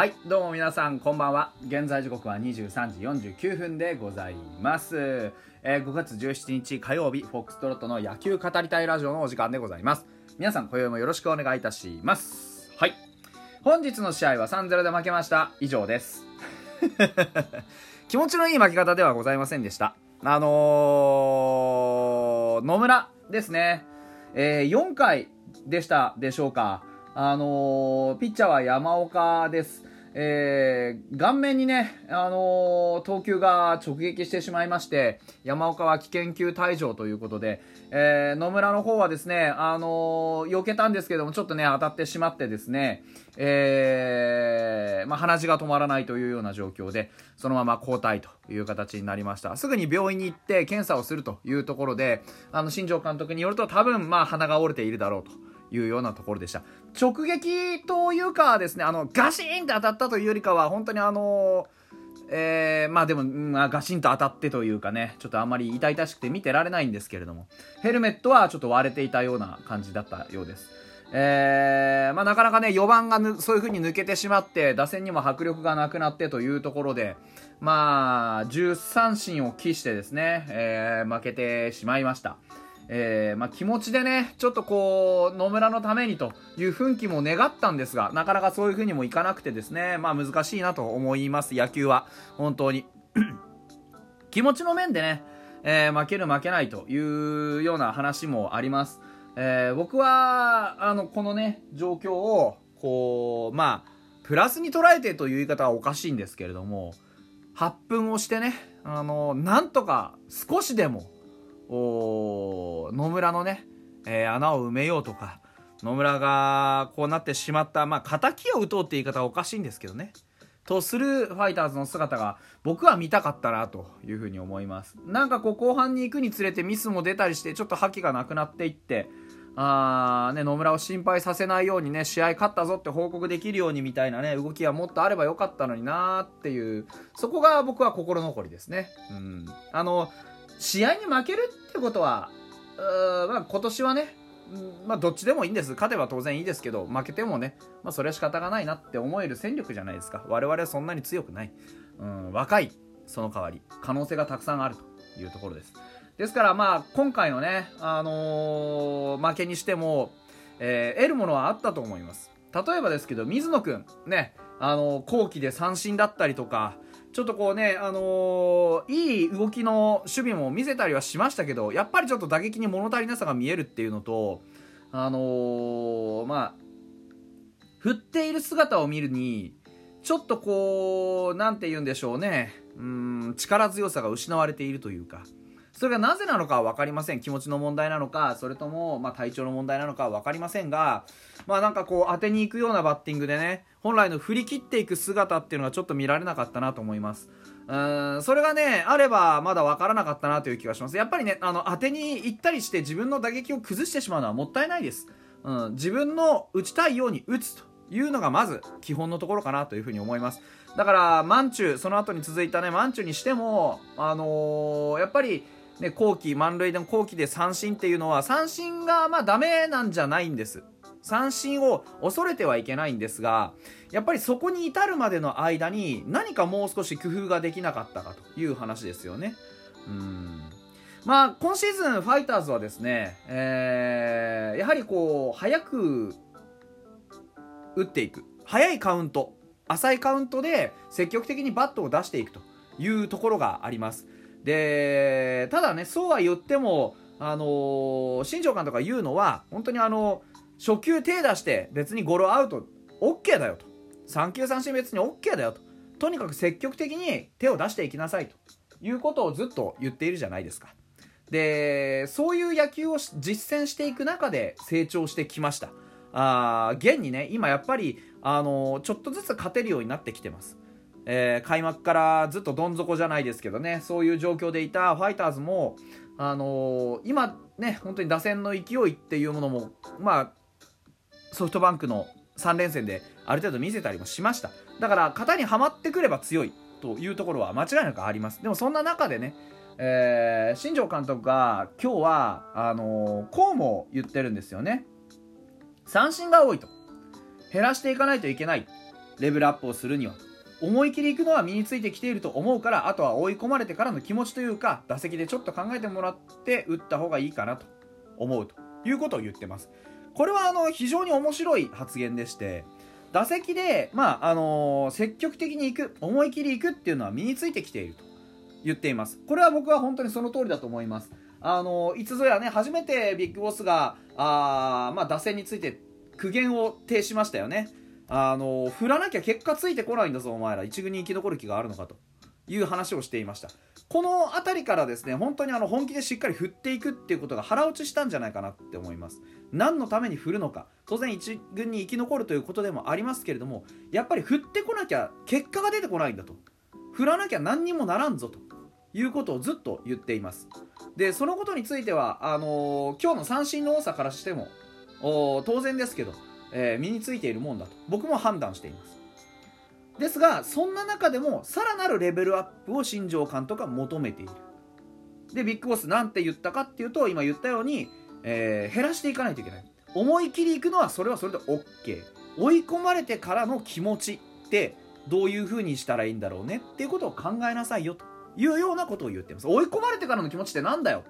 はいどうも皆さんこんばんは。現在時刻は23時49分でございます、えー5月17日火曜日フォックストロットの野球語りたいラジオのお時間でございます。皆さん今宵もよろしくお願いいたします。はい。本日の試合は3-0で負けました。以上です。気持ちのいい負け方ではございませんでした。あのー、野村ですね、えー4回でしたでしょうかあのーピッチャーは山岡です。えー顔面にね、あのー投球が直撃してしまいまして、山岡は危険球退場ということで、えー野村の方はですね、あのー避けたんですけども、ちょっとね、当たってしまってですね、えーまあ、鼻血が止まらないというような状況で、そのまま交代という形になりました。すぐに病院に行って検査をするというところで、あの、新庄監督によると多分、まあ、鼻が折れているだろうと。いうようなところでした。直撃というかですねあのガシーンって当たったというよりかは本当にあのえーまあでも、うんガシンと当たってというかねちょっとあんまり痛々しくて見てられないんですけれどもヘルメットはちょっと割れていたような感じだったようです。えーまあ、なかなかね4番がそういう風に抜けてしまって打線にも迫力がなくなってというところでまあ10三振を喫してですね、えー負けてしまいました。えーまあ、気持ちでね、ちょっとこう、野村のためにという奮起も願ったんですが、なかなかそういう風にもいかなくてですね、まあ難しいなと思います、野球は。本当に。気持ちの面でね、えー負ける負けないというような話もあります。えー僕は、あの、このね、状況を、こう、まあ、プラスに捉えてという言い方はおかしいんですけれども、発奮をしてね、あの、なんとか少しでも、お野村のね、えー穴を埋めようとか野村がこうなってしまったまあ敵を打とうって言い方はおかしいんですけどね。とするファイターズの姿が僕は見たかったなというふうに思います。なんかこう後半に行くにつれてミスも出たりしてちょっと覇気がなくなっていってあーね、野村を心配させないようにね試合勝ったぞって報告できるようにみたいなね動きはもっとあればよかったのになーっていうそこが僕は心残りですね、うん、あの試合に負けるってことはまあ、今年はね、まあ、どっちでもいいんです。勝てば当然いいですけど負けてもね、まあ、それは仕方がないなって思える戦力じゃないですか。我々はそんなに強くない、うん、若いその代わり可能性がたくさんあるというところです。ですからまあ今回のね、あのー負けにしても、えー得るものはあったと思います。例えばですけど水野君ねあのー後期で三振だったりとかちょっとこうね、あのーいい動きの守備も見せたりはしましたけど、やっぱりちょっと打撃に物足りなさが見えるっていうのと、あのーまあ、振っている姿を見るに、ちょっとこう、なんて言うんでしょうね、うん、力強さが失われているというか、それがなぜなのかは分かりません。気持ちの問題なのか、それとも、まあ、体調の問題なのかは分かりませんが、まあなんかこう当てに行くようなバッティングでね、本来の振り切っていく姿っていうのがちょっと見られなかったなと思います。うーん、それがね、あればまだ分からなかったなという気がします。やっぱりね、あの、当てに行ったりして自分の打撃を崩してしまうのはもったいないです。うん、自分の打ちたいように打つというのがまず基本のところかなというふうに思います。だから、マンチュ、その後に続いたね、マンチュにしても、あのーやっぱり、ね、後期、満塁での後期で三振っていうのは、三振がまあダメなんじゃないんです。三振を恐れてはいけないんですが、やっぱりそこに至るまでの間に何かもう少し工夫ができなかったかという話ですよね。うん。まあ、今シーズン、ファイターズはですね、えーやはりこう、早く打っていく。早いカウント、浅いカウントで積極的にバットを出していくというところがあります。で、ただね、そうは言っても、あのー新庄監督が言うのは、本当にあの、初球手出して別にゴロアウト OK だよと。3球三振別に OK だよと。とにかく積極的に手を出していきなさいということをずっと言っているじゃないですか。で、そういう野球を実践していく中で成長してきました。あー現にね、今やっぱり、あのーちょっとずつ勝てるようになってきてます。えー開幕からずっとどん底じゃないですけどね、そういう状況でいたファイターズも、あのー今ね、本当に打線の勢いっていうものも、まあ、ソフトバンクの3連戦である程度見せたりもしました。だから、型にはまってくれば強いというところは間違いなくあります。でもそんな中でね、えー新庄監督が今日はあのーこうも言ってるんですよね。三振が多いと。減らしていかないといけない。レベルアップをするには。思い切りいくのは身についてきていると思うからあとは追い込まれてからの気持ちというか打席でちょっと考えてもらって打った方がいいかなと思うということを言ってます。これはあの非常に面白い発言でして打席で、まああの、積極的に行く思い切り行くっていうのは身についてきていると言っています。これは僕は本当にその通りだと思います。あのいつぞやね初めてビッグボスがあ、まあ、打線について苦言を呈しましたよね。あの振らなきゃ結果ついてこないんだぞお前ら。一軍に生き残る気があるのかと。いう話をしていました。この辺りからですね本当にあの本気でしっかり振っていくっていうことが腹落ちしたんじゃないかなって思います。何のために振るのか当然一軍に生き残るということでもありますけれどもやっぱり振ってこなきゃ結果が出てこないんだと。振らなきゃ何にもならんぞと。いうことをずっと言っています。でそのことについてはあのー、今日の三振の多さからしても当然ですけどえー、身についているもんだと僕も判断しています。ですがそんな中でもさらなるレベルアップを新庄監督は求めている。でビッグボスなんて言ったかっていうと今言ったように、えー、減らしていかないといけない。思い切りいくのはそれはそれで OK 追い込まれてからの気持ちってどういう風にしたらいいんだろうねっていうことを考えなさいよというようなことを言ってます。追い込まれてからの気持ちってなんだよ。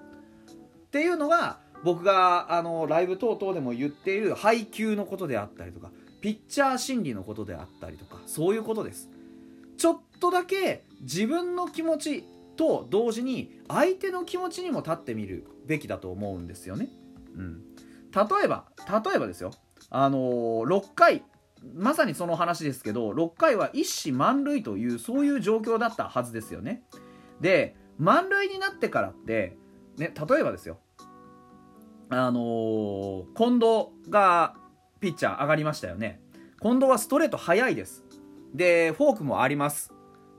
っていうのが僕があのライブ等々でも言っている配球のことであったりとか。ピッチャー心理のことであったりとかそういうことです。ちょっとだけ自分の気持ちと同時に相手の気持ちにも立ってみるべきだと思うんですよね、うん、例えば例えばですよ。あのー、6回まさにその話ですけど6回は一死満塁というそういう状況だったはずですよね。で満塁になってからってね例えばですよ。あのー、近藤がピッチャー上がりましたよね。近藤はストレート速いです。で、フォークもあります。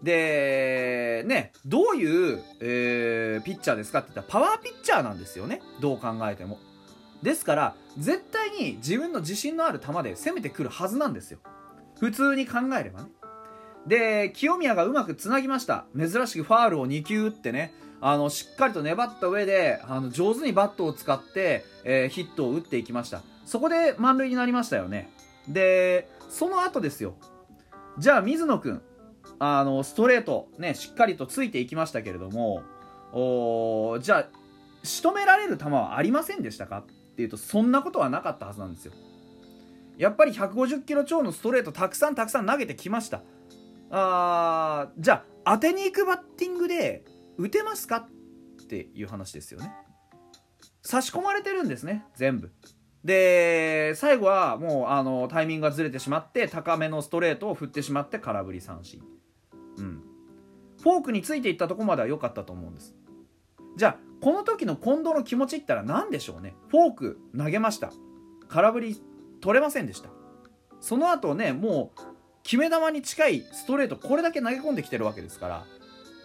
で、ね、どういう、えー、ピッチャーですかって言ったらパワーピッチャーなんですよね。どう考えても。ですから、絶対に自分の自信のある球で攻めてくるはずなんですよ。普通に考えればね。で、清宮がうまくつなぎました。珍しくファールを2球打ってね、あの、しっかりと粘った上で、あの、上手にバットを使って、えー、ヒットを打っていきました。そこで満塁になりましたよね。で、その後ですよ。じゃあ、水野くん、あの、ストレート、ね、しっかりとついていきましたけれども、おじゃあ、仕留められる球はありませんでしたか？っていうと、そんなことはなかったはずなんですよ。やっぱり150キロ超のストレートたくさんたくさん投げてきました。あじゃあ、当てに行くバッティングで打てますか？っていう話ですよね差し込まれてるんですね全部で最後はもうあのタイミングがずれてしまって高めのストレートを振ってしまって空振り三振。うん。フォークについていったとこまでは良かったと思うんです。じゃあこの時の近藤の気持ちいったら何でしょうね。フォーク投げました。空振り取れませんでした。その後ねもう決め球に近いストレートこれだけ投げ込んできてるわけですから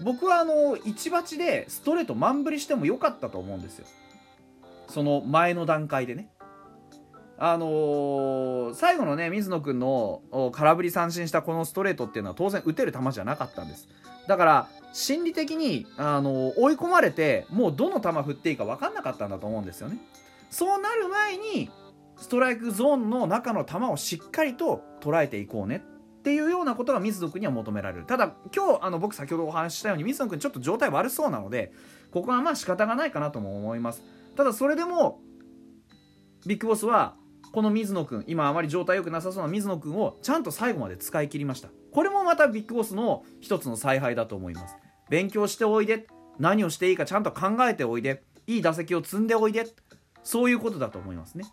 僕はあの1バでストレート満振りしてもよかったと思うんですよ。その前の段階でね。あのー、最後のね水野君の空振り三振したこのストレートっていうのは当然打てる球じゃなかったんです。だから心理的に、あのー、追い込まれてもうどの球振っていいか分かんなかったんだと思うんですよね。そうなる前にストライクゾーンの中の球をしっかりと捉えていこうねっていうようなことが水野君には求められる。ただ今日あの僕先ほどお話ししたように水野君ちょっと状態悪そうなのでここはまあ仕方がないかなとも思いますただそれでもビッグボスはこの水野君今あまり状態良くなさそうな水野君をちゃんと最後まで使い切りましたこれもまたビッグボスの一つの采配だと思います勉強しておいで何をしていいかちゃんと考えておいでいい打席を積んでおいでそういうことだと思いますね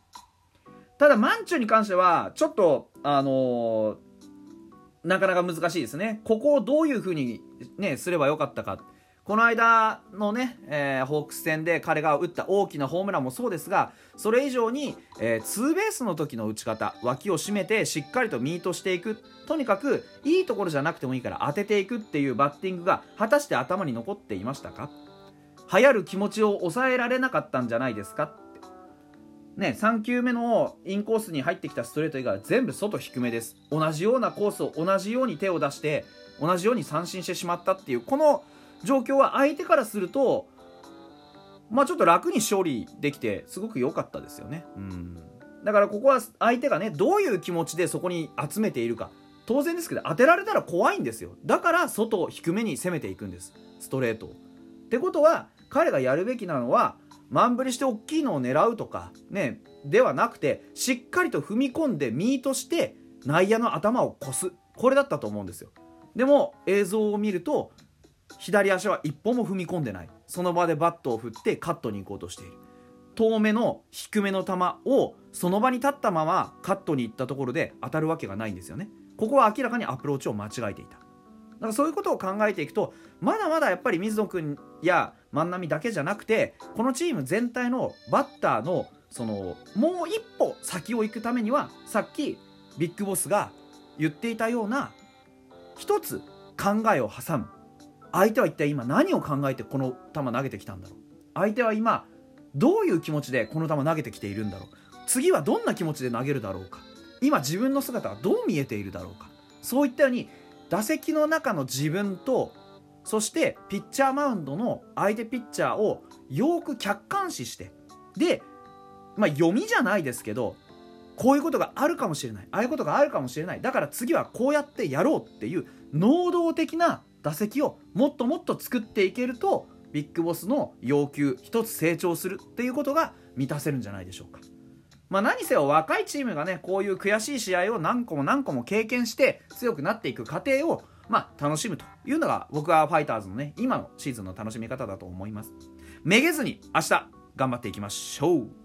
ただマンチュに関してはちょっとあのー、なかなか難しいですね。ここをどういうふうにね、すればよかったか。この間のね、えー、ホークス戦で彼が打った大きなホームランもそうですが、それ以上に、えー、ツーベースの時の打ち方、脇を締めてしっかりとミートしていく。とにかく、いいところじゃなくてもいいから当てていくっていうバッティングが果たして頭に残っていましたか？流行る気持ちを抑えられなかったんじゃないですか？ね、3球目のインコースに入ってきたストレート以外は全部外低めです。同じようなコースを同じように手を出して同じように三振してしまったっていうこの状況は相手からするとまあちょっと楽に勝利できてすごく良かったですよね。うん。だからここは相手がねどういう気持ちでそこに集めているか。当然ですけど当てられたら怖いんですよ。だから外を低めに攻めていくんです。ストレートってことは彼がやるべきなのは満振りして大きいのを狙うとかねではなくてしっかりと踏み込んでミートして内野の頭を越す。これだったと思うんですよ。でも映像を見ると左足は一歩も踏み込んでない。その場でバットを振ってカットに行こうとしている。遠めの低めの球をその場に立ったままカットに行ったところで当たるわけがないんですよね。ここは明らかにアプローチを間違えていた。だからそういうことを考えていくとまだまだやっぱり水野君や万波だけじゃなくてこのチーム全体のバッターのそのもう一歩先を行くためにはさっきビッグボスが言っていたような一つ考えを挟む。相手は一体今何を考えてこの球投げてきたんだろう？相手は今どういう気持ちでこの球投げてきているんだろう？次はどんな気持ちで投げるだろうか？今自分の姿はどう見えているだろうか？そういったように打席の中の自分とそしてピッチャーマウンドの相手ピッチャーをよく客観視してで、まあ、読みじゃないですけどこういうことがあるかもしれない。ああいうことがあるかもしれない。だから次はこうやってやろうっていう能動的な打席をもっともっと作っていけるとビッグボスの要求一つ成長するっていうことが満たせるんじゃないでしょうか。まあ、何せよ若いチームがねこういう悔しい試合を何個も何個も経験して強くなっていく過程をまあ、楽しむというのが僕はファイターズのね今のシーズンの楽しみ方だと思いますめげずに明日頑張っていきましょう